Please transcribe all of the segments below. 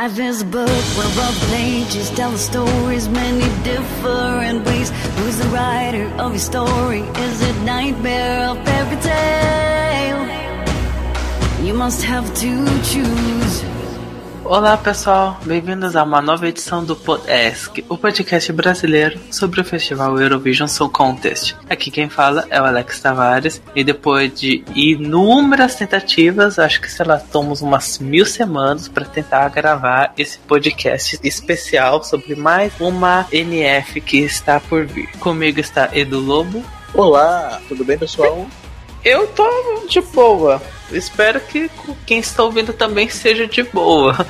Life is a book where all the pages tell the stories many different ways. Who's the writer of your story? Is it nightmare or fairy tale? You must have to choose. Olá pessoal, bem-vindos a uma nova edição do Podesk, o podcast brasileiro sobre o festival Eurovision Song Contest. Aqui quem fala é o Alex Tavares e depois de inúmeras tentativas, acho que sei lá, tomamos umas mil semanas para tentar gravar esse podcast especial sobre mais uma NF que está por vir. Comigo está Edu Lobo. Olá, tudo bem pessoal? Eu tô de boa. Espero que quem está ouvindo também seja de boa.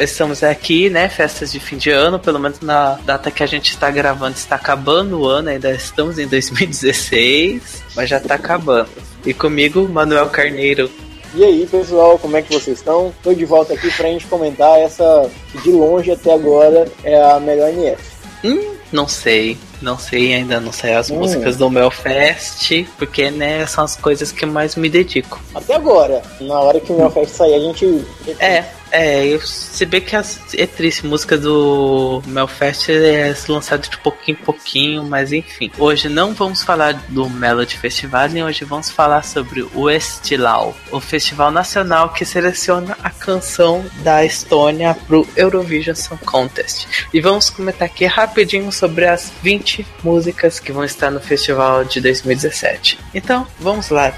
Estamos aqui, né? Festas de fim de ano, pelo menos na data que a gente está gravando, está acabando o ano, ainda estamos em 2016, mas já está acabando. E comigo, Manuel Carneiro. E aí, pessoal, como é que vocês estão? Estou de volta aqui para a gente comentar essa que de longe até agora é a melhor NF. Hum, não sei. Não sei, ainda não sei as hum. músicas do Melfest, porque né, são as coisas que mais me dedico. Até agora, na hora que o Melfest sair, a gente. É, é, eu, se bem que é triste, música do Melfest é lançada de pouquinho em pouquinho, mas enfim. Hoje não vamos falar do Melody Festival, nem hoje vamos falar sobre o Estilau, o festival nacional que seleciona a canção da Estônia pro Eurovision Song Contest. E vamos comentar aqui rapidinho sobre as 20 músicas que vão estar no festival de 2017. Então, vamos lá.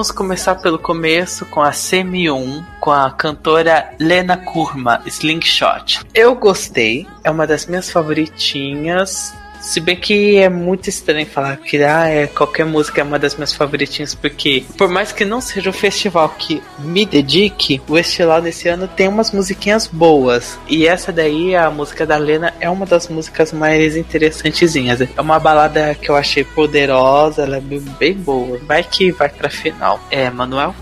Vamos começar pelo começo com a Semi-1, com a cantora Lena Kurma, Slingshot. Eu gostei, é uma das minhas favoritinhas. Se bem que é muito estranho falar que ah, é, qualquer música é uma das minhas favoritinhas, porque por mais que não seja o festival que me dedique, o Estilau desse ano tem umas musiquinhas boas. E essa daí, a música da Lena, é uma das músicas mais interessantezinhas. É uma balada que eu achei poderosa, ela é bem boa. Vai que vai pra final. É, Manuel?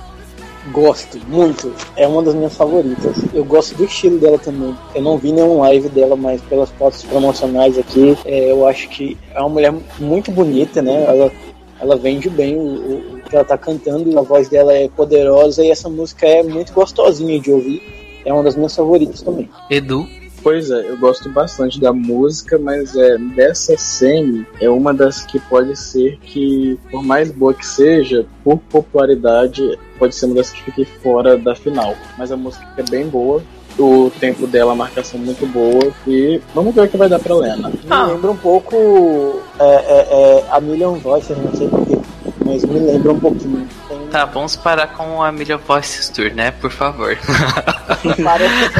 Gosto muito. É uma das minhas favoritas. Eu gosto do estilo dela também. Eu não vi nenhum live dela, mas pelas fotos promocionais aqui, é, eu acho que é uma mulher muito bonita, né? Ela, ela vende bem o, o, que ela tá cantando, a voz dela é poderosa e essa música é muito gostosinha de ouvir. É uma das minhas favoritas também. Edu? Pois é, eu gosto bastante da música, mas é dessa semi é uma das que pode ser que, por mais boa que seja, por popularidade, pode ser uma das que fique fora da final. Mas a música é bem boa, o tempo dela, a marcação muito boa. E vamos ver o que vai dar pra Lena. Ah. Me lembra um pouco é, é, é, a Million Voices, não sei porquê, mas me lembra um pouquinho. Tem... Tá, vamos parar com a Million Voices Tour, né? Por favor. Parece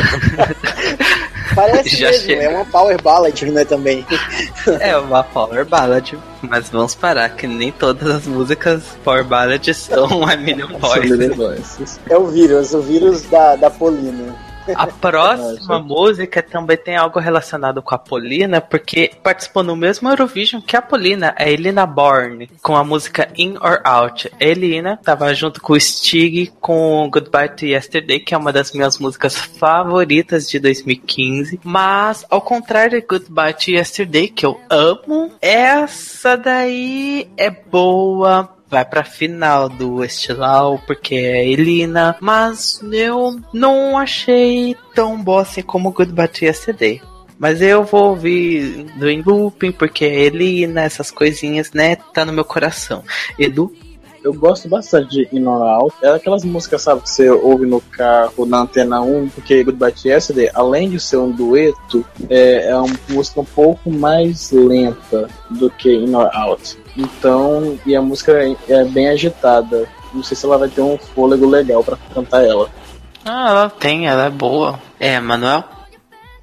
Já mesmo, chega. é uma power ballad, né, também. É uma power ballad, mas vamos parar que nem todas as músicas power ballad são a Million Voices. É o vírus, o vírus da, da Polina. A próxima música também tem algo relacionado com a Polina, porque participou no mesmo Eurovision que a Polina, a Elina Born, com a música In or Out. A Elina estava junto com o Stig com Goodbye to Yesterday, que é uma das minhas músicas favoritas de 2015. Mas, ao contrário de Goodbye to Yesterday, que eu amo, essa daí é boa vai pra final do Estilau, porque é Elina, mas eu não achei tão boa assim como Goodbye to Yesterday. Mas eu vou ouvir do looping, porque Elina, essas coisinhas, né, tá no meu coração. Edu? Eu gosto bastante de In or Out. É aquelas músicas, sabe, que você ouve no carro, na antena 1, porque Goodbye to Yesterday, além de ser um dueto, é, é uma música um pouco mais lenta do que In or Out. Então, e a música é, é bem agitada. Não sei se ela vai ter um fôlego legal para cantar ela. Ah, ela tem, ela é boa. É, Manuel?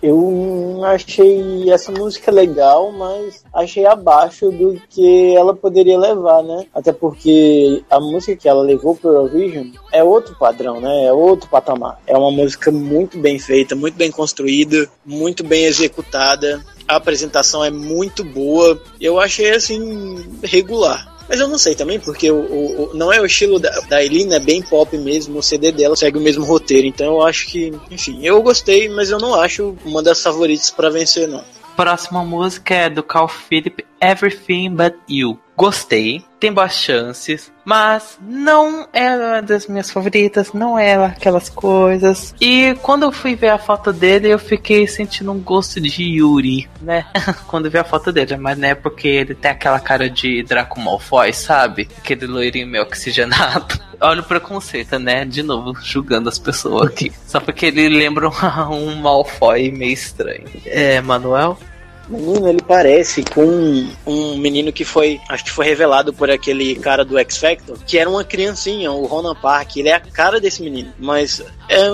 Eu achei essa música legal, mas achei abaixo do que ela poderia levar, né? Até porque a música que ela levou pro Eurovision é outro padrão, né? É outro patamar. É uma música muito bem feita, muito bem construída, muito bem executada. A apresentação é muito boa. Eu achei assim regular. Mas eu não sei também, porque o, o, não é o estilo da, da Elina, é bem pop mesmo, o CD dela segue o mesmo roteiro, então eu acho que, enfim, eu gostei, mas eu não acho uma das favoritas para vencer, não. Próxima música é do Carl Philip, Everything But You. Gostei, tem boas chances, mas não é uma das minhas favoritas, não é aquelas coisas. E quando eu fui ver a foto dele, eu fiquei sentindo um gosto de Yuri, né? quando vi a foto dele, mas não é porque ele tem aquela cara de Draco Malfoy, sabe? Aquele loirinho meio oxigenado. Olha o preconceito, né? De novo, julgando as pessoas aqui. Só porque ele lembra um Malfoy meio estranho. É, Manuel? Menino, ele parece com um, menino que foi, acho que foi revelado por aquele cara do X Factor, que era uma criancinha, o Ronan Park. Ele é a cara desse menino, mas é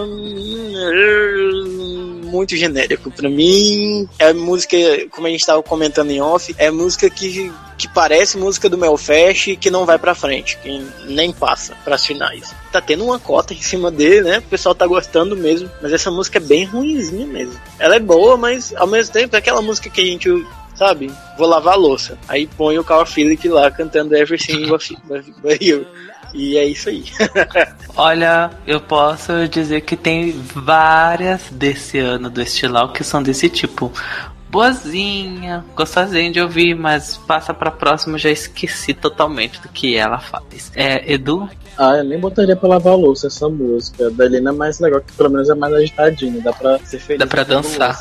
muito genérico. Pra mim, é música, como a gente tava comentando em off, é música que, que parece música do Melfest que não vai pra frente, que nem passa pras finais tá tendo uma cota em cima dele, né? O pessoal tá gostando mesmo. Mas essa música é bem ruimzinha mesmo. Ela é boa, mas ao mesmo tempo é aquela música que a gente sabe? Vou lavar a louça. Aí põe o Carl Philip lá cantando Everything But You. E é isso aí. Olha, eu posso dizer que tem várias desse ano do Estilau que são desse tipo. Boazinha, gostosinha de ouvir, mas passa pra próxima, já esqueci totalmente do que ela faz. É, Edu, ah, eu nem botaria pra lavar a louça essa música. Da Helena é mais legal, que pelo menos é mais agitadinho, dá pra ser feliz. Dá pra dançar.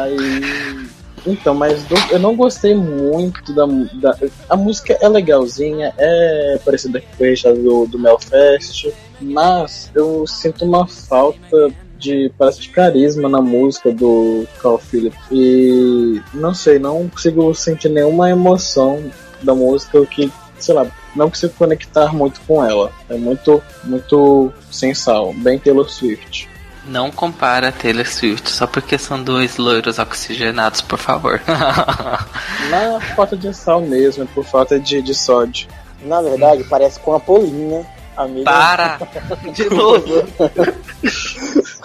Aí. Então, mas eu não gostei muito da, da. A música é legalzinha, é parecida com a do, do Melfest, mas eu sinto uma falta de parece de carisma na música do Carl Philip e não sei, não consigo sentir nenhuma emoção da música que sei lá, não consigo conectar muito com ela. É muito, muito sem sal, bem Taylor Swift. Não compara Taylor Swift só porque são dois loiros oxigenados, por favor. Na falta de sal mesmo, por falta de, de sódio. Na verdade, parece com a Polinha, amiga. Para! De novo!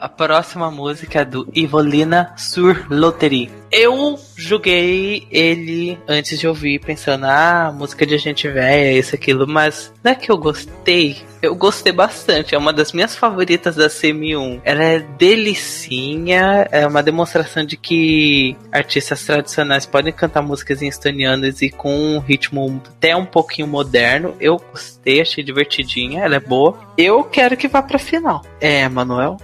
A próxima música é do Ivolina sur Loterie. Eu joguei ele antes de ouvir, pensando, ah, música de gente velha, isso, aquilo, mas não é que eu gostei. Eu gostei bastante, é uma das minhas favoritas da CM1. Ela é delicinha, é uma demonstração de que artistas tradicionais podem cantar músicas em estonianas e com um ritmo até um pouquinho moderno. Eu gostei, achei divertidinha, ela é boa. Eu quero que vá pra final. É, Manuel?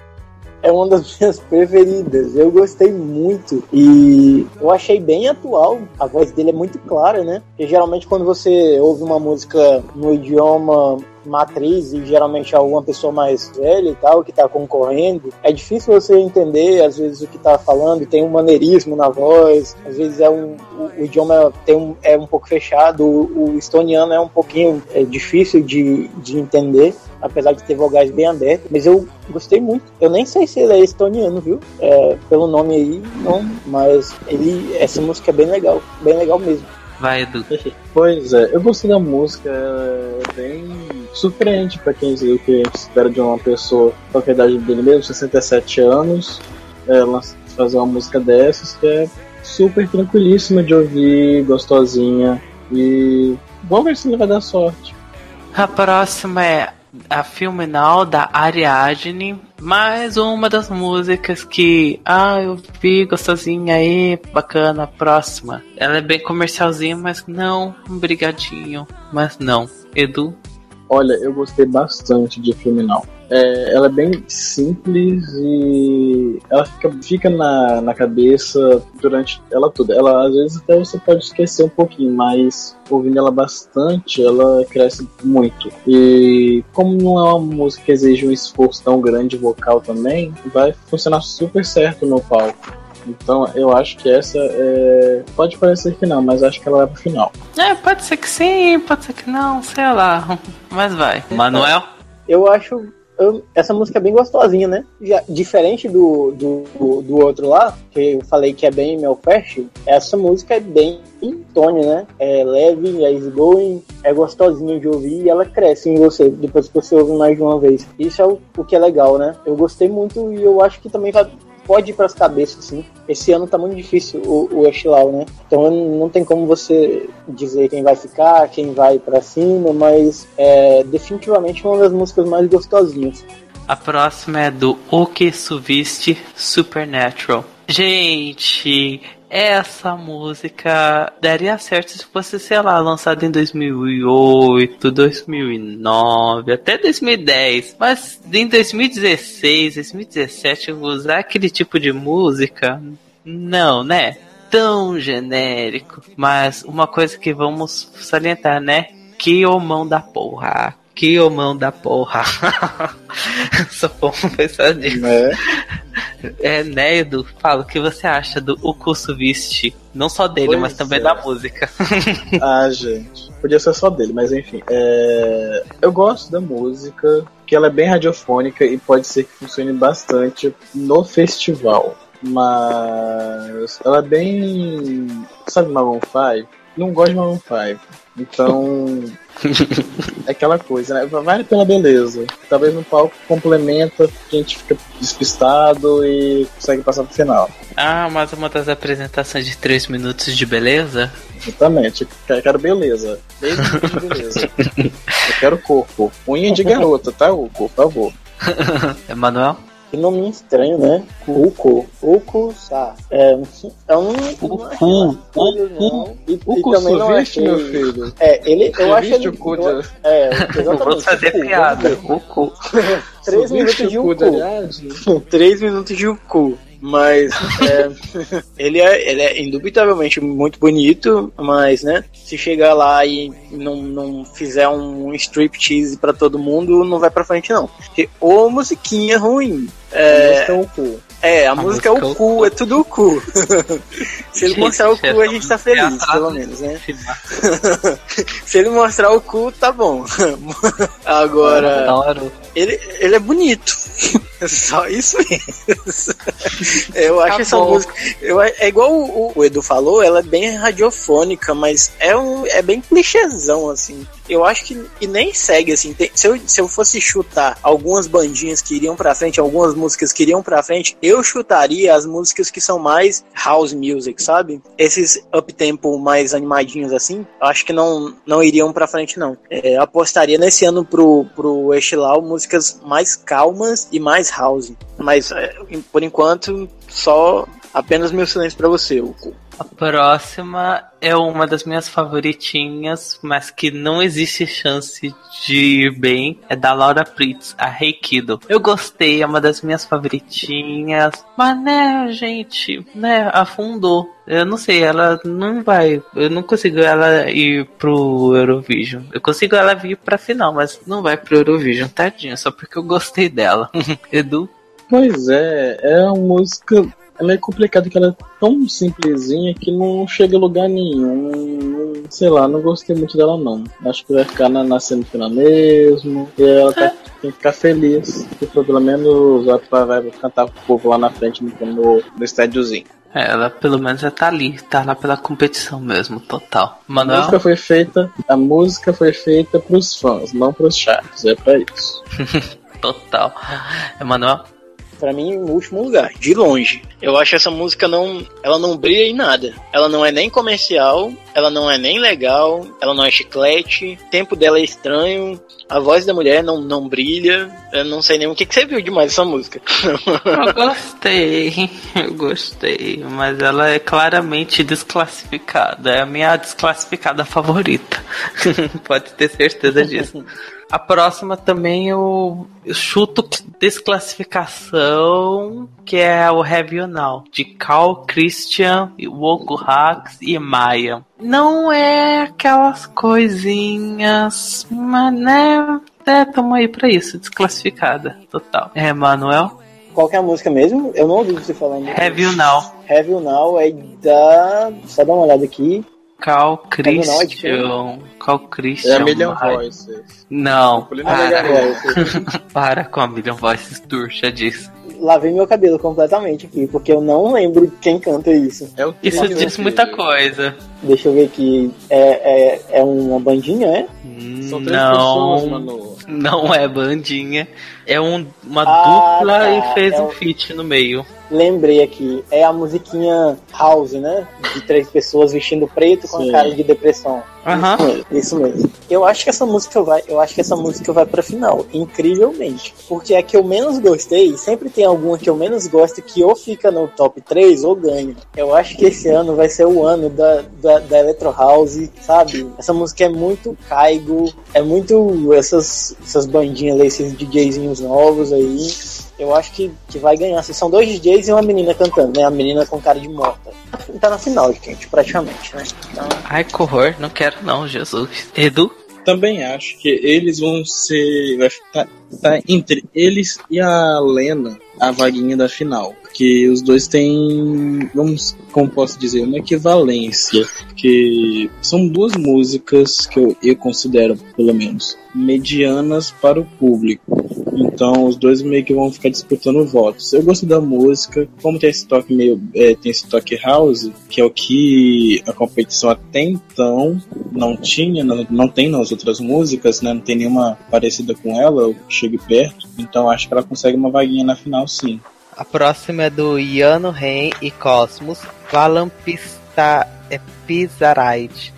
É uma das minhas preferidas. Eu gostei muito e eu achei bem atual. A voz dele é muito clara, né? Porque geralmente quando você ouve uma música no idioma matriz e geralmente é alguma pessoa mais velha e tal que tá concorrendo, é difícil você entender às vezes o que tá falando, tem um maneirismo na voz, às vezes é um o, o idioma tem um, é um pouco fechado, o, o estoniano é um pouquinho é difícil de, de entender apesar de ter vogais bem abertas, mas eu gostei muito. Eu nem sei se ele é estoniano, viu? É, pelo nome aí, não, mas ele, essa música é bem legal, bem legal mesmo. Vai, Edu. Pois é, eu gostei da música, é bem surpreende para quem o que a gente espera de uma pessoa com a idade dele mesmo, 67 anos, ela fazer uma música dessas que é super tranquilíssima de ouvir, gostosinha e vamos ver se ele vai dar sorte. A próxima é a Filminal da Ariadne, mais uma das músicas que, ah, eu vi gostosinha aí, bacana, próxima. Ela é bem comercialzinha, mas não, brigadinho, mas não. Edu? Olha, eu gostei bastante de Filminal. É, ela é bem simples e ela fica, fica na, na cabeça durante ela toda. Ela às vezes até você pode esquecer um pouquinho, mas ouvindo ela bastante, ela cresce muito. E como não é uma música que exige um esforço tão grande vocal também, vai funcionar super certo no palco. Então eu acho que essa é... pode parecer que não, mas acho que ela vai pro final. É, pode ser que sim, pode ser que não, sei lá. Mas vai. Manuel? Eu acho essa música é bem gostosinha, né? Já, diferente do, do, do, outro lá, que eu falei que é bem Melfast, essa música é bem Tony, né? É leve, é easygoing, é gostosinha de ouvir e ela cresce em você depois que você ouve mais de uma vez. Isso é o, o que é legal, né? Eu gostei muito e eu acho que também vai, pode ir para as cabeças, sim. Esse ano tá muito difícil o, o Estilau, né? Então não tem como você dizer quem vai ficar, quem vai para cima, mas é definitivamente uma das músicas mais gostosinhas. A próxima é do O Que Suviste Supernatural. Gente, essa música daria certo se fosse, sei lá, lançada em 2008, 2009, até 2010. Mas em 2016, 2017, usar aquele tipo de música, não, né? Tão genérico. Mas uma coisa que vamos salientar, né? Que o mão da porra. Que mão da porra. Só vamos pensar nisso. É. É, né, Edu? Fala, o que você acha do O Curso Viste? Não só dele, pois mas também é. da música. ah, gente. Podia ser só dele, mas enfim. É... Eu gosto da música, que ela é bem radiofônica e pode ser que funcione bastante no festival. Mas ela é bem. Sabe Maroon 5? Não gosto de Maroon 5. Então. É aquela coisa, né? Vale pela beleza. Talvez no palco complementa, a gente fica despistado e consegue passar pro final. Ah, mas uma das apresentações de 3 minutos de beleza? Exatamente, eu quero beleza. beleza. eu quero corpo. Unha de garota, tá, Uco? Por favor. Emanuel? Que nome estranho, né? Uco. Uco Sá. É, é um. Uco. Uco. E, Uco também não achei... meu filho. É, ele. Eu acho ele. Eu, é, exatamente. Vou fazer piada. Uco. Três minutos de Uco. Três minutos de Uco. Mas é, ele, é, ele é indubitavelmente muito bonito, mas né, se chegar lá e não, não fizer um striptease para todo mundo, não vai para frente não. Porque, ou musiquinha ruim. É, a música é o cu. É, a, a música, música, é o cu, é tudo o cu. Se ele mostrar o cu, a gente tá feliz, pelo menos, né? Se ele mostrar o cu, tá bom. Agora, ele, ele é bonito. Só isso mesmo. Eu acho essa música. Eu, é igual o, o, Edu falou, ela é bem radiofônica, mas é, um, é bem clichêzão, assim. Eu acho que, que nem segue, assim. Tem, se, eu, se eu fosse chutar algumas bandinhas que iriam pra frente, algumas músicas que iriam pra frente, eu chutaria as músicas que são mais house music, sabe? Esses up-tempo mais animadinhos, assim, acho que não, não iriam pra frente, não. É, apostaria nesse ano pro, pro Estilau músicas mais calmas e mais house. Mas, é, por enquanto, só apenas meu silêncio para você, Uco. A próxima é uma das minhas favoritinhas, mas que não existe chance de ir bem. É da Laura Pritz, a Reikido. Eu gostei, é uma das minhas favoritinhas. Mas né, gente, né, afundou. Eu não sei, ela não vai. Eu não consigo ela ir pro Eurovision. Eu consigo ela vir pra final, mas não vai pro Eurovision, tadinha, só porque eu gostei dela. Edu? Pois é, é uma música é meio complicado que ela é tão simplesinha que não chega a lugar nenhum. sei lá, não gostei muito dela não. Acho que vai ficar na, na semifinal mesmo. E ela tá, tem que ficar feliz. Que pelo menos ela vai cantar pro povo lá na frente no, no, no estádiozinho. É, ela pelo menos já tá ali, tá lá pela competição mesmo, total. Manuel? A música foi feita, a música foi feita pros fãs, não pros chatos, é pra isso. total. Emanuel? Para mim, em último lugar, de longe. Eu acho essa música não, ela não brilha em nada. Ela não é nem comercial, ela não é nem legal, ela não é chiclete, o tempo dela é estranho, a voz da mulher não, não brilha. Eu não sei nem o que, que você viu demais essa música. Eu gostei, eu gostei, mas ela é claramente desclassificada. É a minha desclassificada favorita. Pode ter certeza disso. A próxima também eu, chuto desclassificação, que é o Heavy Now, de Carl Christian, Wogo Hacks e Maia. Não é aquelas coisinhas, mas né, é, tamo aí pra isso, desclassificada, total. É, Manuel? Qual que é a música mesmo? Eu não ouvi você falando. Heavy Now. Heavy Now é da. Só dá uma olhada aqui. Cal Christian. Cal Christian. É a Million Voices. Não. Para. para com a Million Voices turcha disso lavei meu cabelo completamente aqui, porque eu não lembro quem canta isso. É isso diz muita coisa. Deixa eu ver aqui. É, é, é uma bandinha, é? São três não, pessoas, mano. Não é bandinha. É um, uma ah, dupla tá. e fez é um feat no meio lembrei aqui, é a musiquinha House, né? De três pessoas vestindo preto com Sim. a cara de depressão. Uhum. Isso, mesmo. Eu acho que essa música vai, eu acho que essa música vai para final, incrivelmente, porque é a que eu menos gostei, sempre tem alguma que eu menos gosto que ou fica no top 3 ou ganha. Eu acho que esse ano vai ser o ano da, da, da Electro House, sabe? Essa música é muito caigo, é muito essas, essas bandinhas aí, esses DJzinhos novos aí eu acho que, que vai ganhar. Assim, são dois DJs e uma menina cantando, né? A menina com cara de morta. Tá na final, gente, praticamente, né? Então... Ai, que horror, não quero não, Jesus. Edu? Também acho que eles vão ser. Vai ficar tá entre eles e a Lena a vaguinha da final. Porque os dois têm, vamos, como posso dizer, uma equivalência. Porque são duas músicas que eu, eu considero, pelo menos, medianas para o público. Então os dois meio que vão ficar disputando votos. Eu gosto da música, como tem esse toque meio. É, tem esse toque house, que é o que a competição até então não tinha, não, não tem nas outras músicas, né? Não tem nenhuma parecida com ela, eu chegue perto. Então acho que ela consegue uma vaguinha na final sim. A próxima é do Iano Ren e Cosmos, Valampista é.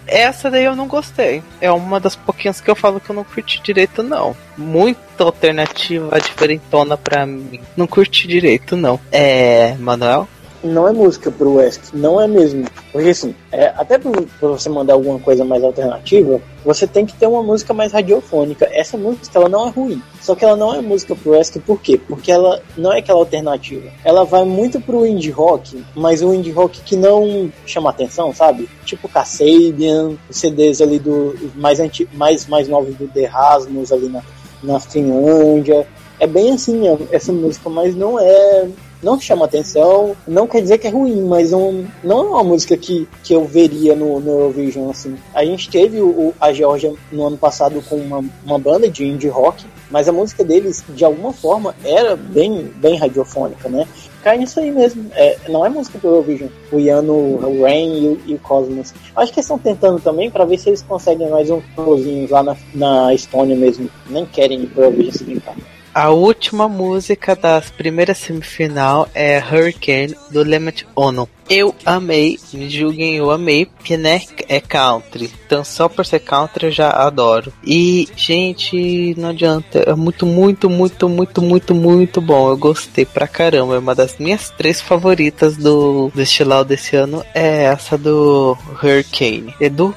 Essa daí eu não gostei. É uma das pouquinhas que eu falo que eu não curti direito, não. Muita alternativa diferentona pra mim. Não curti direito, não. É. Manuel? Não é música pro West, não é mesmo. Porque assim, é, até pra, você mandar alguma coisa mais alternativa, você tem que ter uma música mais radiofônica. Essa música ela não é ruim, só que ela não é música pro West, por quê? Porque ela não é aquela alternativa. Ela vai muito pro indie rock, mas um indie rock que não chama atenção, sabe? Tipo Kasabian, CDs ali do mais, anti, mais, mais novos do The Rasmus ali na, na Finlândia. É bem assim essa música, mas não é não chama atenção, não quer dizer que é ruim, mas não, não é uma música que, que eu veria no, no Eurovision, assim. A gente teve o, a Georgia no ano passado com uma, uma banda de indie rock, mas a música deles, de alguma forma, era bem, bem radiofônica, né? Cai nisso aí mesmo. É, não é música do Eurovision. O Iano, o Rain e o, e o Cosmos. Acho que eles estão tentando também para ver se eles conseguem mais um florzinho lá na, na Estônia mesmo. Nem querem ir pro Eurovision se brincar. A última música das primeiras semifinal é Hurricane do Lemmet Ono. Eu amei, me julguem, eu amei, porque né, é country. Então só por ser country eu já adoro. E, gente, não adianta. É muito, muito, muito, muito, muito, muito bom. Eu gostei pra caramba. É uma das minhas três favoritas do, do estilão desse ano. É essa do Hurricane. Edu?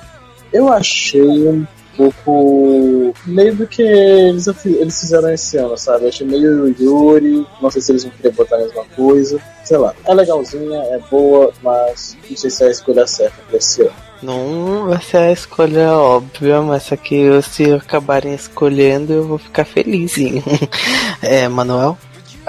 Eu achei um pouco. meio do que eles, eles fizeram esse ano, sabe? Eu achei meio Yuri, não sei se eles vão querer botar a mesma coisa. Sei lá, é legalzinha, é boa, mas não sei se é a escolha certa pra esse ano. Não vai ser a escolha óbvia, mas aqui se acabarem escolhendo eu vou ficar felizinho. é, Manuel?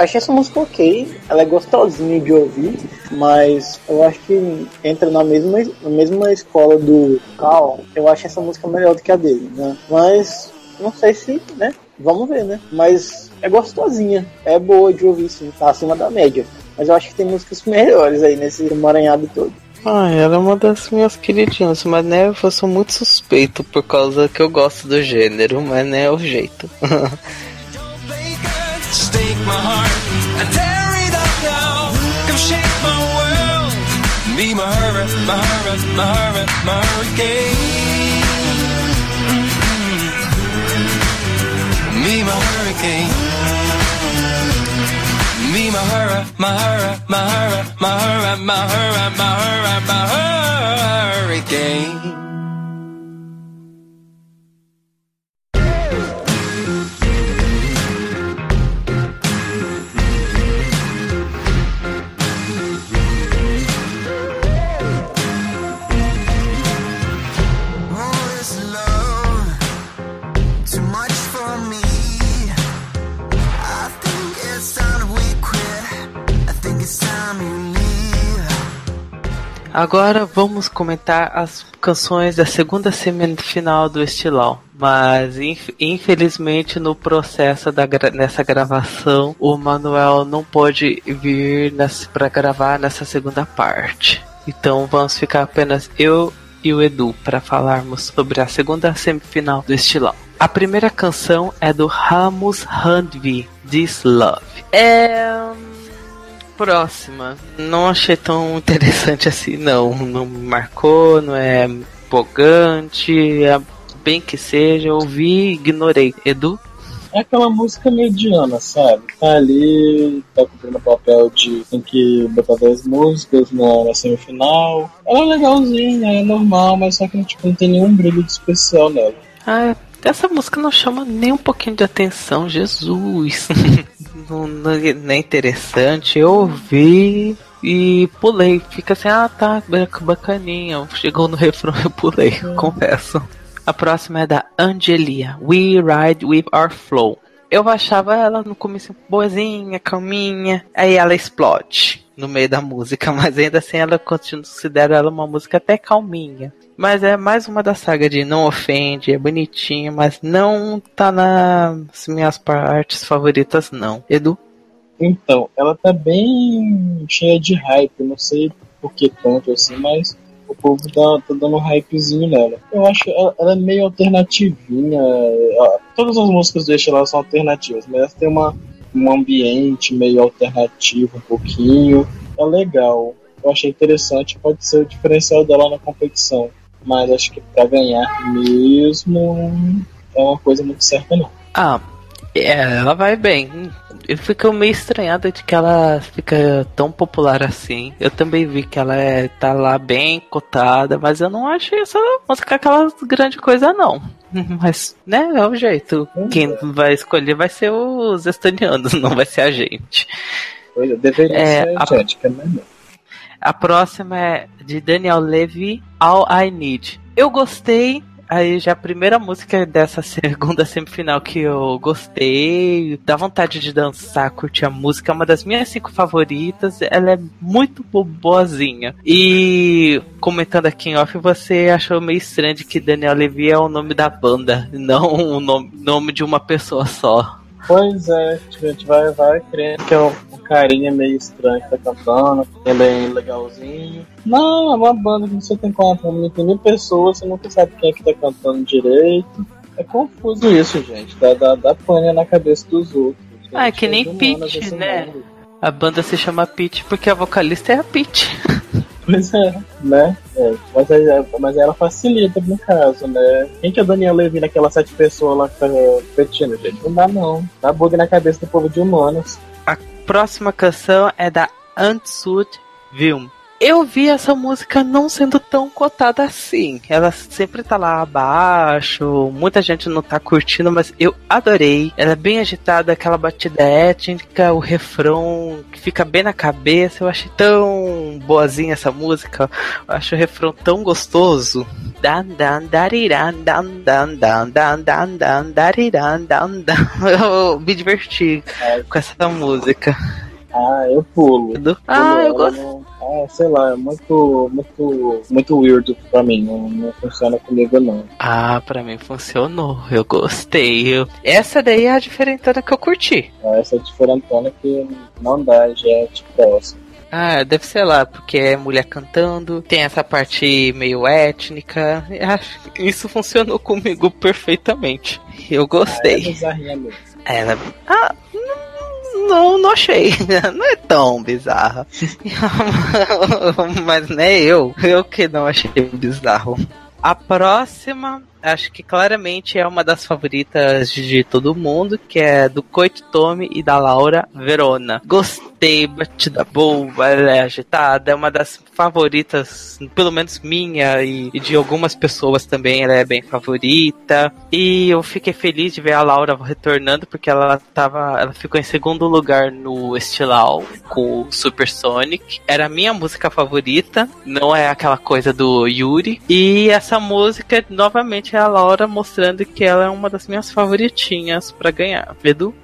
Achei essa música ok, ela é gostosinha de ouvir, mas eu acho que entra na mesma, na mesma escola do Cal, eu acho essa música melhor do que a dele, né? Mas não sei se, né? Vamos ver, né? Mas é gostosinha, é boa de ouvir sim, tá acima da média. Mas eu acho que tem músicas melhores aí nesse emaranhado todo. Ah, ela é uma das minhas queridinhas, mas né, eu sou muito suspeito por causa que eu gosto do gênero, mas né, é o jeito. stake my heart and tear it up now. Come shake my world. Be my hurricane, my hurricane, my hurricane, my hurricane. Me my hurricane. Me my hurrah, my hurrah, my hurrah, my hurrah, my hurrah, my hurrah, my hurricane. Agora vamos comentar as canções da segunda semifinal do Estilão. Mas infelizmente no processo da nessa gravação o Manuel não pôde vir para gravar nessa segunda parte. Então vamos ficar apenas eu e o Edu para falarmos sobre a segunda semifinal do Estilão. A primeira canção é do Ramos Handvi, This Love. É próxima. Não achei tão interessante assim, não. Não marcou, não é empolgante. É bem que seja, ouvi e ignorei. Edu? É aquela música mediana, sabe? Tá ali, tá cumprindo o papel de tem que botar 10 músicas na, na, semifinal. Ela é legalzinha, é normal, mas só que tipo, não tem nenhum brilho de especial nela. Ah, essa música não chama nem um pouquinho de atenção, Jesus. não, não, é interessante. Eu ouvi e pulei. Fica assim, ah tá, bacaninha. Chegou no refrão eu pulei, é. confesso. A próxima é da Angelia, We Ride With Our Flow. Eu achava ela no começo boazinha, calminha, aí ela explode no meio da música, mas ainda assim ela considera ela uma música até calminha. Mas é mais uma da saga de Não Ofende, é bonitinho, mas não tá nas minhas partes favoritas, não. Edu? Então, ela tá bem cheia de hype, não sei por que tanto assim, mas o povo tá, tá dando um hypezinho nela. Eu acho ela, ela é meio alternativinha. Todas as músicas do lá são alternativas, mas tem uma, um ambiente meio alternativo um pouquinho. É legal. Eu achei interessante, pode ser o diferencial dela na competição mas acho que para ganhar mesmo é uma coisa muito certa não. Ah, é, ela vai bem. Eu fico meio estranhada de que ela fica tão popular assim. Eu também vi que ela é, tá lá bem cotada, mas eu não acho essa música aquela grande coisa, não. Mas, né, é o jeito. Quem vai escolher vai ser os estanianos, não vai ser a gente. É, deveria é, ser a, mas não. A próxima é de Daniel Levy, All I Need. Eu gostei. Aí já a primeira música dessa segunda semifinal que eu gostei, dá vontade de dançar, curtir a música, é uma das minhas cinco favoritas, ela é muito boazinha. E comentando aqui em off, você achou meio estranho de que Daniel Levy é o nome da banda, não o nome, nome de uma pessoa só. Pois é, a gente vai, vai crendo que é um, um carinha meio estranho que tá cantando, é bem legalzinho. Não, é uma banda que você tem quatro, tem mil pessoas, você nunca sabe quem é que tá cantando direito. É confuso isso, gente. Dá, dá, dá pane na cabeça dos outros. Ah, é que nem Peach, né? A banda se chama Peach porque a vocalista é a Peach. Pois é, né? É, mas, é, mas ela facilita no caso, né? Quem que é a Daniela Levy naquelas sete pessoas lá que tá competindo, gente? Não dá não. Dá bug na cabeça do povo de humanos. A próxima canção é da Unsud Vilm. Eu vi essa música não sendo tão cotada assim. Ela sempre tá lá abaixo, muita gente não tá curtindo, mas eu adorei. Ela é bem agitada, aquela batida étnica, o refrão que fica bem na cabeça. Eu achei tão boazinha essa música. Eu acho o refrão tão gostoso. Dan dan dariran dan dan dan dan dan dan dariran dan dan. Eu me diverti com essa música. Ah, eu pulo. Ah, eu gosto. Ah, sei lá, é muito, muito, muito weird pra mim. Não, não funciona comigo, não. Ah, pra mim funcionou. Eu gostei. Eu... Essa daí é a diferentona que eu curti. Ah, essa é a diferentona que não dá, gente próximo. Ah, deve ser lá, porque é mulher cantando, tem essa parte meio étnica. Acho que isso funcionou comigo perfeitamente. Eu gostei. Ah, é mesmo. Ela. Ah, não, não achei. Não é tão bizarra. Mas né, eu. Eu que não achei bizarro. A próxima acho que claramente é uma das favoritas de todo mundo, que é do Koitomi e da Laura Verona. Gostei, batida boa, ela é agitada, é uma das favoritas, pelo menos minha e, e, de algumas pessoas também, ela é bem favorita. E eu fiquei feliz de ver a Laura retornando, porque ela tava, ela ficou em segundo lugar no Estilau com o Super Sonic. Era a minha música favorita, não é aquela coisa do Yuri. E essa música, novamente, é a Laura mostrando que ela é uma das minhas favoritinhas para ganhar. Edu?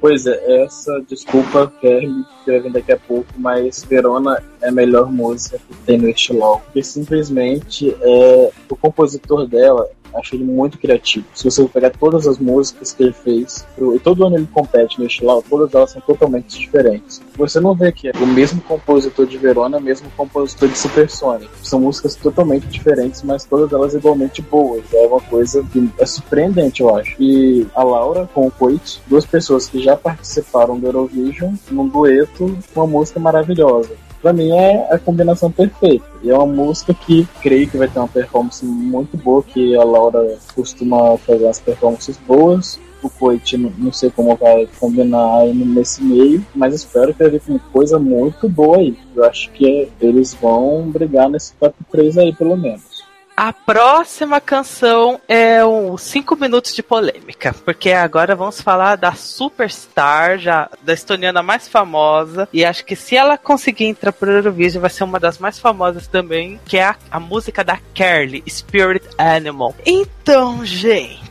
Pois é, essa desculpa Kerly que vai vir daqui a pouco, mas Verona é a melhor música que tem no Estilão. Porque simplesmente é, o compositor dela Acho ele muito criativo. Se você pegar todas as músicas que ele fez, e todo ano ele compete no Estilau, todas elas são totalmente diferentes. Você não vê que é o mesmo compositor de Verona, o mesmo compositor de Supersonic. São músicas totalmente diferentes, mas todas elas igualmente boas. É uma coisa que é surpreendente, eu acho. E a Laura com o Coit, duas pessoas que já participaram do Eurovision, num dueto, uma música maravilhosa para mim é a combinação perfeita. E é uma música que creio que vai ter uma performance muito boa, que a Laura costuma fazer as performances boas. O Coit não sei como vai combinar nesse meio, mas espero que ele tenha coisa muito boa aí. Eu acho que eles vão brigar nesse top 3 aí, pelo menos. A próxima canção é um 5 minutos de polêmica, porque agora vamos falar da superstar, já da estoniana mais famosa, e acho que se ela conseguir entrar pro Eurovision vai ser uma das mais famosas também, que é a, a música da Carly, Spirit Animal. Então, gente,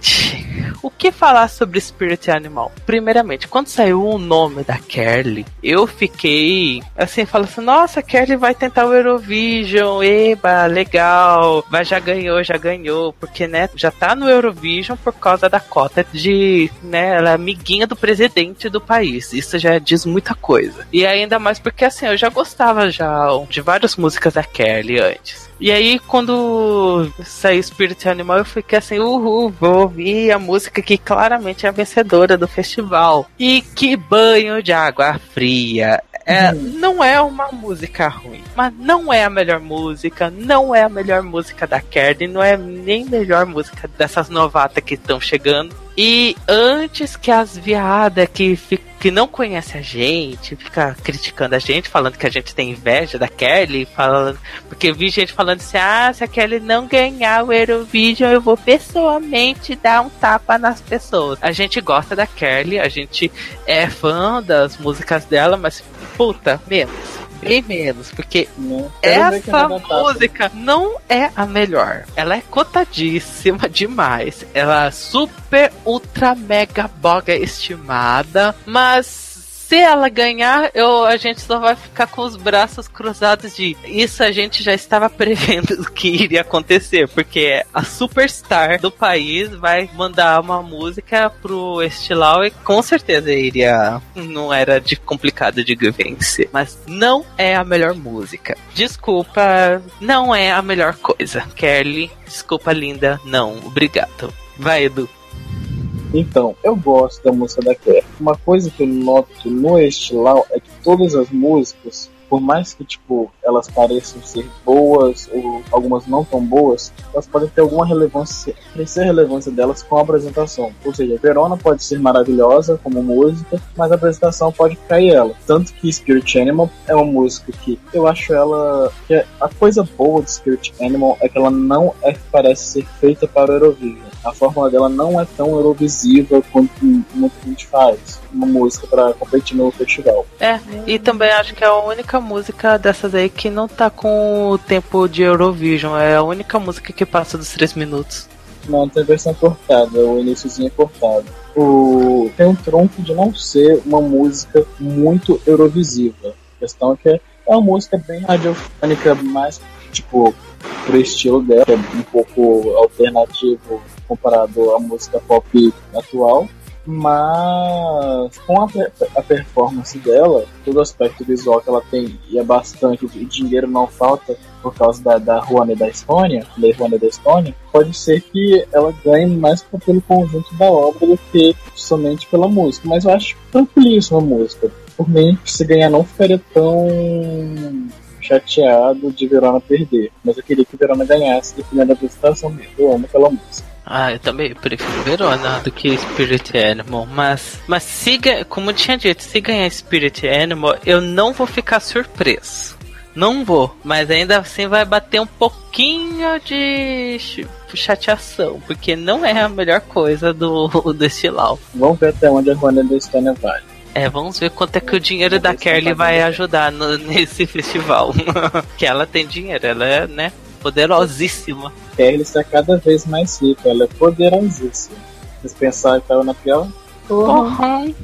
o que falar sobre Spirit Animal? Primeiramente, quando saiu o nome da Carly, eu fiquei assim, falando assim, nossa, Carly vai tentar o Eurovision, eba, legal, vai já ganhou, já ganhou, porque, né, já tá no Eurovision por causa da cota de, né, ela é amiguinha do presidente do país. Isso já diz muita coisa. E ainda mais porque, assim, eu já gostava já de várias músicas da Kelly antes. E aí, quando saiu Spirit Animal, eu fiquei assim, uhul, vou ouvir a música que claramente é a vencedora do festival. E que banho de água fria. É, uhum. Não é uma música ruim, mas não é a melhor música, não é a melhor música da Kerry, não é nem melhor música dessas novatas que estão chegando. E antes que as viadas que, que não conhecem a gente, fica criticando a gente, falando que a gente tem inveja da Kelly, falando, porque vi gente falando assim, ah, se a Kelly não ganhar o Eurovision, eu vou pessoalmente dar um tapa nas pessoas. A gente gosta da Kelly, a gente é fã das músicas dela, mas puta, menos bem menos, porque essa música não é a melhor. Ela é cotadíssima demais. Ela é super, ultra, mega boga estimada, mas se ela ganhar, eu, a gente só vai ficar com os braços cruzados de isso a gente já estava prevendo que iria acontecer, porque a superstar do país vai mandar uma música pro Estilau e com certeza iria. Não era de complicado de vencer. Mas não é a melhor música. Desculpa, não é a melhor coisa. Kelly, desculpa linda, não, obrigado. Vai, Edu. Então, eu gosto da música da Claire. Uma coisa que eu noto no Estilau é que todas as músicas por mais que tipo elas pareçam ser boas ou algumas não tão boas, elas podem ter alguma relevância, crescer a relevância delas com a apresentação. Ou seja, Verona pode ser maravilhosa como música, mas a apresentação pode cair ela. Tanto que Spirit Animal é uma música que eu acho ela que é, a coisa boa de Spirit Animal é que ela não é parece ser feita para o Eurovision. A fórmula dela não é tão eurovisiva quanto muita gente faz uma música para competir no festival. É, e também acho que é a única música dessas aí que não tá com o tempo de Eurovision. É a única música que passa dos três minutos. Não, tem versão cortada, o iníciozinho é cortado. O... Tem um tronco de não ser uma música muito eurovisiva. A questão é que é uma música bem radiofônica, mais tipo pro estilo dela, que é um pouco alternativo comparado à música pop atual mas com a, a, performance dela, todo aspecto visual que ela tem e é bastante, e dinheiro não falta por causa da, da Ruane da Estônia, da Ruane da Estônia, pode ser que ela ganhe mais pelo conjunto da obra do que somente pela música. Mas eu acho tranquilíssima a música. Por mim, se ganhar não ficaria tão chateado de Verona perder. Mas eu queria que Verona ganhasse dependendo da apresentação mesmo. Eu amo aquela música. Ah, eu também prefiro Verona do que Spirit Animal, mas, mas se, como eu tinha dito, se ganhar Spirit Animal, eu não vou ficar surpreso. Não vou, mas ainda assim vai bater um pouquinho de chateação, porque não é a melhor coisa do, do Estilau. Vamos ver até onde a Rony da Estônia vale. É, vamos ver quanto é que o dinheiro da Kelly vai ajudar no, nesse festival. que ela tem dinheiro, ela é, né, poderosíssima. Kelly está cada vez mais rica, ela é poderosíssima. Vocês pensaram que estava na pior? Uhum.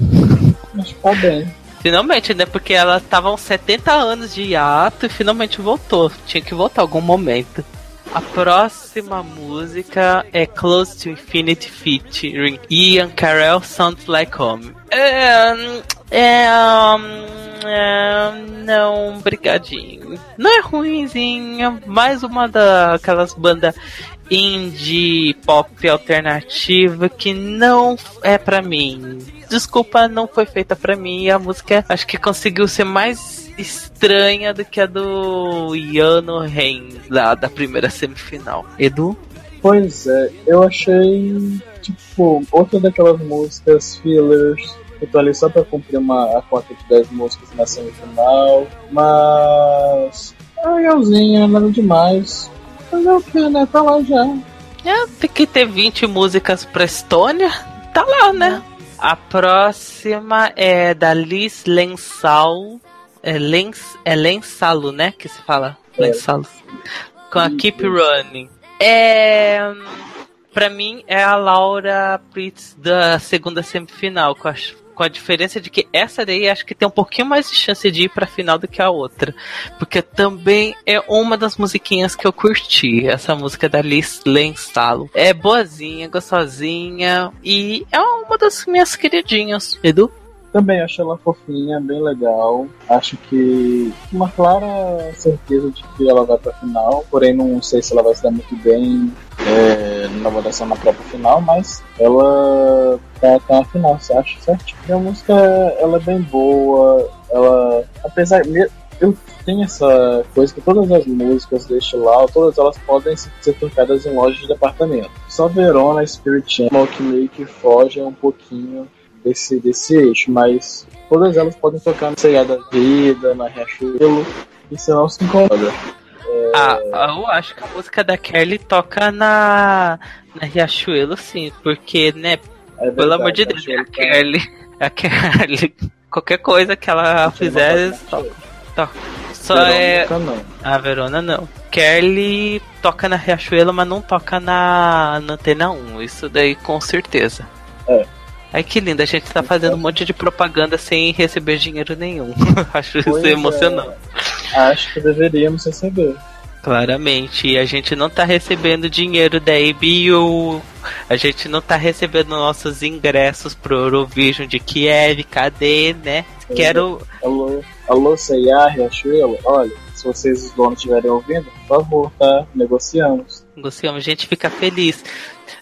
Acho que tá bem. Finalmente, né? Porque ela tava uns 70 anos de hiato e finalmente voltou. Tinha que voltar algum momento. A próxima música é Close to Infinity featuring Ian Carell Sounds Like Home. É, é, é, não, brigadinho. Não é ruimzinha, mais uma daquelas bandas indie pop alternativa que não é para mim. Desculpa, não foi feita para mim. A música acho que conseguiu ser mais estranha do que a do Yano Ren lá da primeira semifinal. Edu? Pois é, eu achei tipo outra daquelas músicas fillers eu tô ali só pra cumprir uma, a cota de 10 músicas na semifinal. Mas. É legalzinha, nada demais. Mas é o que, né? Tá lá já. É, tem que ter 20 músicas pra Estônia. Tá lá, né? É. A próxima é da Liz Lensal. É, Lens, é Lensalo, né? Que se fala. É. Lensalo. Com a Keep Running. É. Pra mim, é a Laura Pritz da segunda semifinal, eu acho com a diferença de que essa daí acho que tem um pouquinho mais de chance de ir pra final do que a outra. Porque também é uma das musiquinhas que eu curti. Essa música da Liz Lensalo. É boazinha, gostosinha e é uma das minhas queridinhas. Edu? Também acho ela fofinha, bem legal. Acho que uma clara certeza de que ela vai pra final, porém não sei se ela vai se dar muito bem é, na votação na própria final, mas ela tá, tá na final, você acha certo? E a música ela é bem boa, ela. Apesar. Eu tenho essa coisa que todas as músicas deste lá, todas elas podem ser tocadas em lojas de departamento. Só Verona, Spirit Channel que meio que foge um pouquinho desse, desse eixo, mas todas elas podem tocar na Ceia da Vida, na Riachuelo, e você não se incomoda. É... Ah, eu acho que a música da Kelly toca na, na Riachuelo, sim, porque, né, é verdade, pelo amor de Deus, a Kelly, a Kelly, qualquer coisa que ela fizer, toca. toca. Só é. Não. A Verona não. Kelly toca na Riachuelo, mas não toca na, na Antena 1. Isso daí com certeza. É. Ai que lindo, a gente tá fazendo um monte de propaganda sem receber dinheiro nenhum. Acho pois isso é. emocionante. É. Acho que deveríamos receber. Claramente, e a gente não tá recebendo dinheiro da ABU, a gente não tá recebendo nossos ingressos pro Eurovision de Kiev, cadê, né? Quero. Alô, alô, C&A, Riachuelo, olha, se vocês os donos estiverem ouvindo, por favor, tá? Negociamos. Negociamos, a gente fica feliz.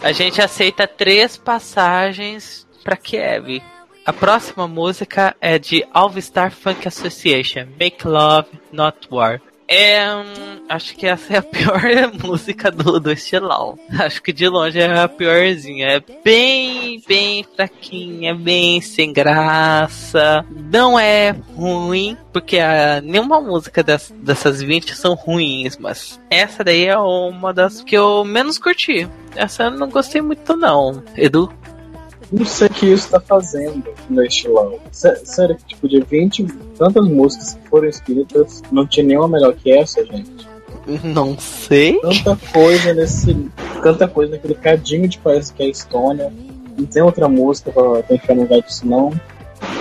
A gente aceita três passagens para Kiev. A próxima música é de Star Funk Association, Make Love, Not War. É, hum, acho que essa é a pior música do, do estilão. Acho que de longe é a piorzinha. É bem, bem fraquinha, bem sem graça. Não é ruim, porque a, nenhuma música das, dessas 20 são ruins, mas essa daí é uma das que eu menos curti. Essa eu não gostei muito, não. Edu? Não sei o que isso tá fazendo no estilão. Sério, tipo, de 20 tantas músicas que foram escritas, não tinha nenhuma melhor que essa, gente. Não sei. Tanta coisa nesse. Tanta coisa naquele cadinho de país que é a Estônia. Não tem outra música pra, pra enfiar no lugar disso, não.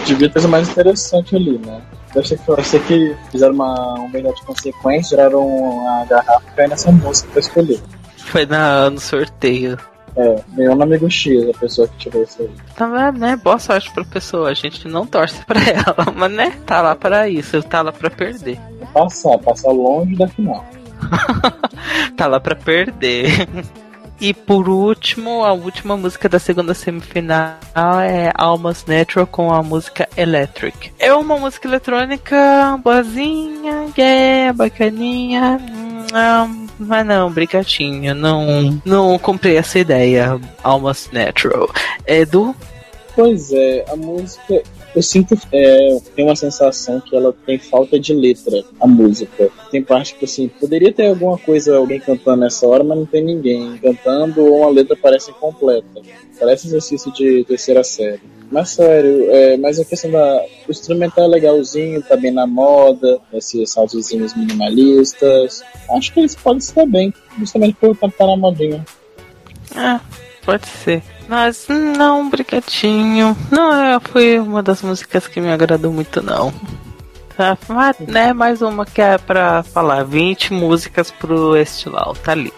Devia ter mais interessante ali, né? Eu achei que, eu achei que fizeram uma, um melhor de consequência, geraram a garrafa e nessa música pra escolher. Foi na, no sorteio. É, ganhou no amigo X a pessoa que tirou isso aí. Tá, né? Boa sorte pra pessoa. A gente não torce pra ela, mas né? Tá lá pra isso, tá lá pra perder. Passar, passar longe da final. tá lá pra perder. E por último, a última música da segunda semifinal é Almost Natural com a música Electric. É uma música eletrônica boazinha, é bacaninha. Hum, mas não, brigadinho. Não, não comprei essa ideia. Almost Natural. Edu? Pois é, a música eu sinto é, tem uma sensação que ela tem falta de letra, a música. Tem parte que assim, poderia ter alguma coisa, alguém cantando nessa hora, mas não tem ninguém cantando ou a letra parece incompleta. Parece exercício de terceira série. Mas sério, é, mas a questão da. O instrumental é legalzinho, tá bem na moda, esses saltozinhos minimalistas. Acho que eles podem estar bem, justamente por estar tá na modinha. Ah, pode ser. Mas não, Brigadinho. Não é, foi uma das músicas que me agradou muito, não. Tá, mas, né, mais uma que é pra falar 20 músicas pro Estilau, tá ali.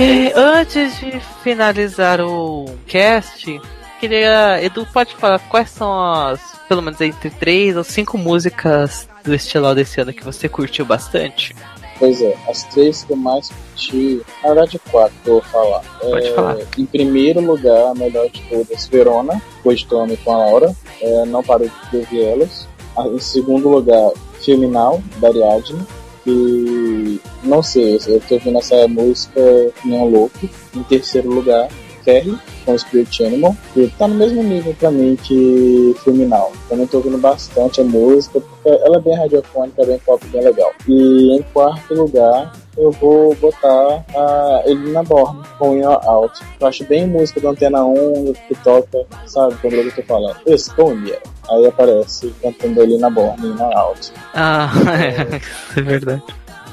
E antes de finalizar o cast, queria. Edu, pode falar quais são as, pelo menos entre três ou cinco músicas do Estilau desse ano que você curtiu bastante? Pois é, as três que eu mais curti, na verdade quatro que eu vou falar. Pode é, falar. Em primeiro lugar, a melhor de todas, Verona, pois Tome com a Laura, é, não paro de ouvir elas. Ah, Em segundo lugar, Filminal, da Ariadne, que não sei, eu tô ouvindo essa música um louco. Em terceiro lugar, Ferry, com Spirit Animal, que tá no mesmo nível pra mim que Filminal. Também tô ouvindo bastante a música, porque ela é bem radiofônica, bem pop, bem legal. E em quarto lugar, eu vou botar a Elina Borne com or Out. Eu acho bem música da Antena 1 que toca, sabe, quando eu tô falando. Escondia. Aí aparece cantando Elina Borne In or Out. Ah, é, é verdade.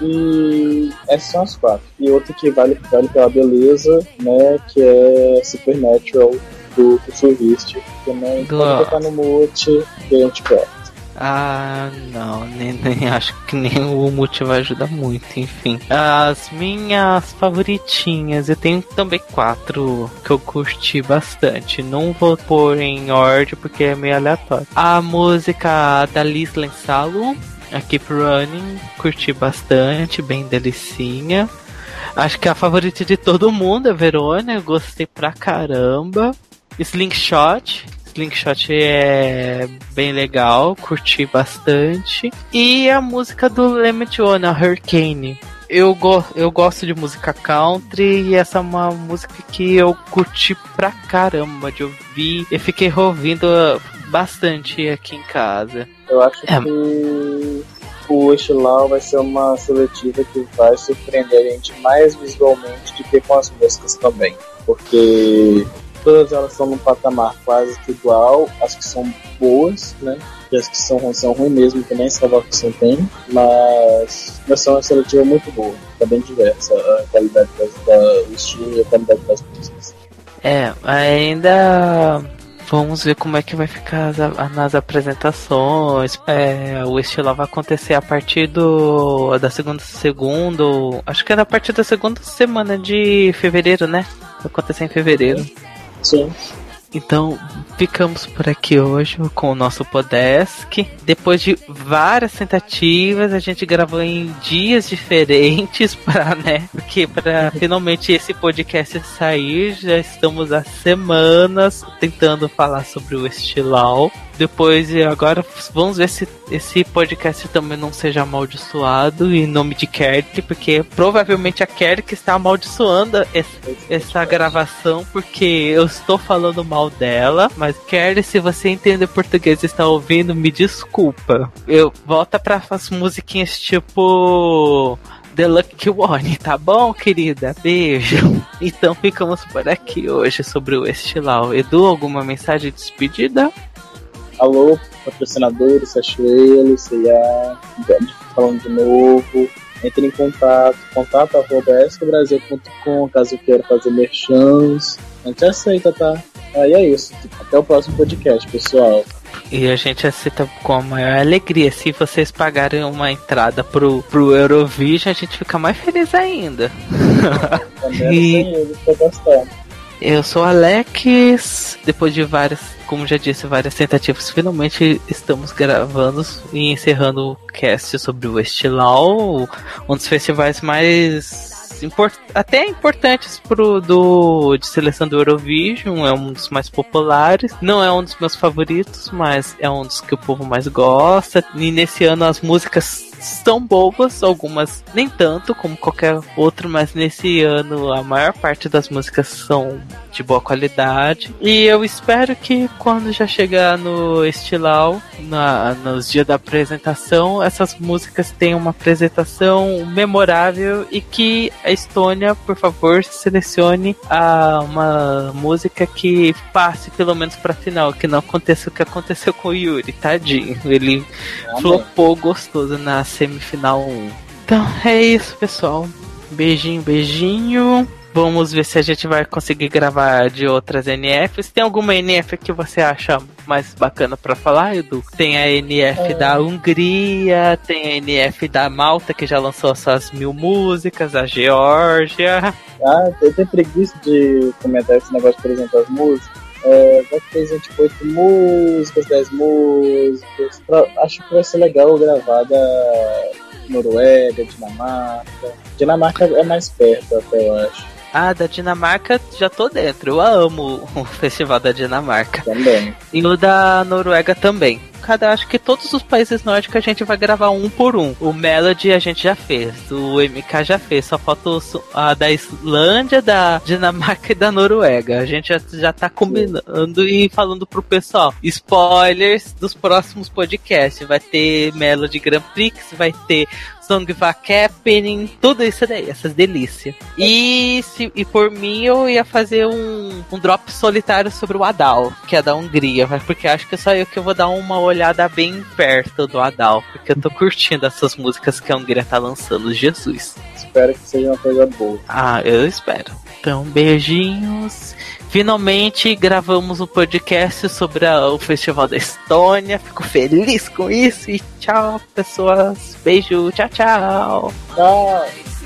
E essas são as quatro. E outra que vale, vale pela beleza, né? Que é Supernatural do Futurist. Também Do- pode botar no mute que a gente gosta. Ah, não, nem, nem acho que nem o multi vai ajudar muito, enfim. As minhas favoritinhas, eu tenho também quatro que eu curti bastante. Não vou pôr em ordem porque é meio aleatório. A música da Liz Lensalo, a Keep Running, curti bastante, bem delicinha. Acho que a favorita de todo mundo é Verônia, gostei pra caramba. Slingshot. Slingshot é bem legal, curti bastante. E a música do Lemmet One, a Hurricane. Eu, go eu gosto de música country e essa é uma música que eu curti pra caramba de ouvir. Eu fiquei ouvindo bastante aqui em casa. Eu acho É. que o Estilau vai ser uma seletiva que vai surpreender a gente mais visualmente do que com as músicas também. Porque todas elas estão num patamar quase que igual, as que são boas, né? E as que são, são ruins mesmo, que nem Salvação tem, mas vai ser uma seletiva muito boa, tá bem diversa a qualidade das, da, estilo e a qualidade das músicas. É, ainda vamos ver como é que vai ficar nas apresentações. É, o estilo vai acontecer a partir do da segunda segundo, acho que é a partir da segunda semana de fevereiro, né? Vai acontecer em fevereiro. Sim. Então, ficamos por aqui hoje com o nosso Podesk. Depois de várias tentativas, a gente gravou em dias diferentes para, né? Porque para finalmente esse podcast sair, já estamos há semanas tentando falar sobre o Estilau. Depois, agora vamos ver se esse podcast também não seja amaldiçoado em nome de Kerk, porque provavelmente a Kerk está amaldiçoando essa, essa gravação, porque eu estou falando mal dela. Mas Kerk, se você entende português e está ouvindo, me desculpa. Eu volta para as musiquinhas tipo. The Lucky One, tá bom, querida? Beijo. Então ficamos por aqui hoje sobre o Estilau. Edu, alguma mensagem de despedida? Alô, patrocinadores, Cachoeiro, C&A, falando de novo. Entre em contato, contato arroba escobrasil.com, caso queira fazer merchans. A gente aceita, tá? Aí é isso. Até o próximo podcast, pessoal. E a gente aceita com a maior alegria. Se vocês pagarem uma entrada pro, pro Eurovision, a gente fica mais feliz ainda. E-. Eu sou Alex. Depois de várias, como já disse, várias tentativas, finalmente estamos gravando e encerrando o cast sobre o Estilau, um dos festivais mais import até importantes pro do de seleção do Eurovision, é um dos mais populares. Não é um dos meus favoritos, mas é um dos que o povo mais gosta. E nesse ano as músicas são boas, algumas nem tanto como qualquer outro, mas nesse ano a maior parte das músicas são de boa qualidade. E eu espero que quando já chegar no Estilau, na, nos dias da apresentação, essas músicas tenham uma apresentação memorável e que a Estônia, por favor, selecione a, uma música que passe pelo menos pra final, que não aconteça o que aconteceu com o Yuri, tadinho. Ele flopou gostoso na semifinal 1. Então é isso, pessoal. Beijinho, beijinho. Vamos ver se a gente vai conseguir gravar de outras NFs. Tem alguma NF que você acha mais bacana para falar, Edu? Tem a NF é. da Hungria, tem a NF da Malta, que já lançou suas mil músicas, a Geórgia. Ah, eu tenho preguiça de comentar esse negócio, por exemplo, as músicas. É, vai ter tipo 8 músicas, 10 músicas. Pra, acho que vai ser legal gravar da Noruega, Dinamarca. Dinamarca é mais perto, até eu acho. Ah, da Dinamarca já tô dentro. Eu amo o festival da Dinamarca. Também. E o da Noruega também. Cada, acho que todos os países nórdicos a gente vai gravar um por um. O Melody a gente já fez, o MK já fez, só falta a da Islândia, da Dinamarca e da Noruega. A gente já, já tá combinando e falando pro pessoal. Spoilers dos próximos podcasts. Vai ter Melody Grand Prix, vai ter Song Happening, tudo isso daí, essas delícias. E, se, e por mim eu ia fazer um, um drop solitário sobre o Adal, que é da Hungria, porque acho que é só eu que vou dar uma olhada bem perto do Adal, porque eu tô curtindo essas músicas que a Hungria tá lançando, Jesus. Espero que seja uma coisa boa. Ah, eu espero. Então, beijinhos. Finalmente gravamos um podcast sobre a, o Festival da Estônia. Fico feliz com isso e tchau, pessoas. Beijo, tchau, tchau. Tchau.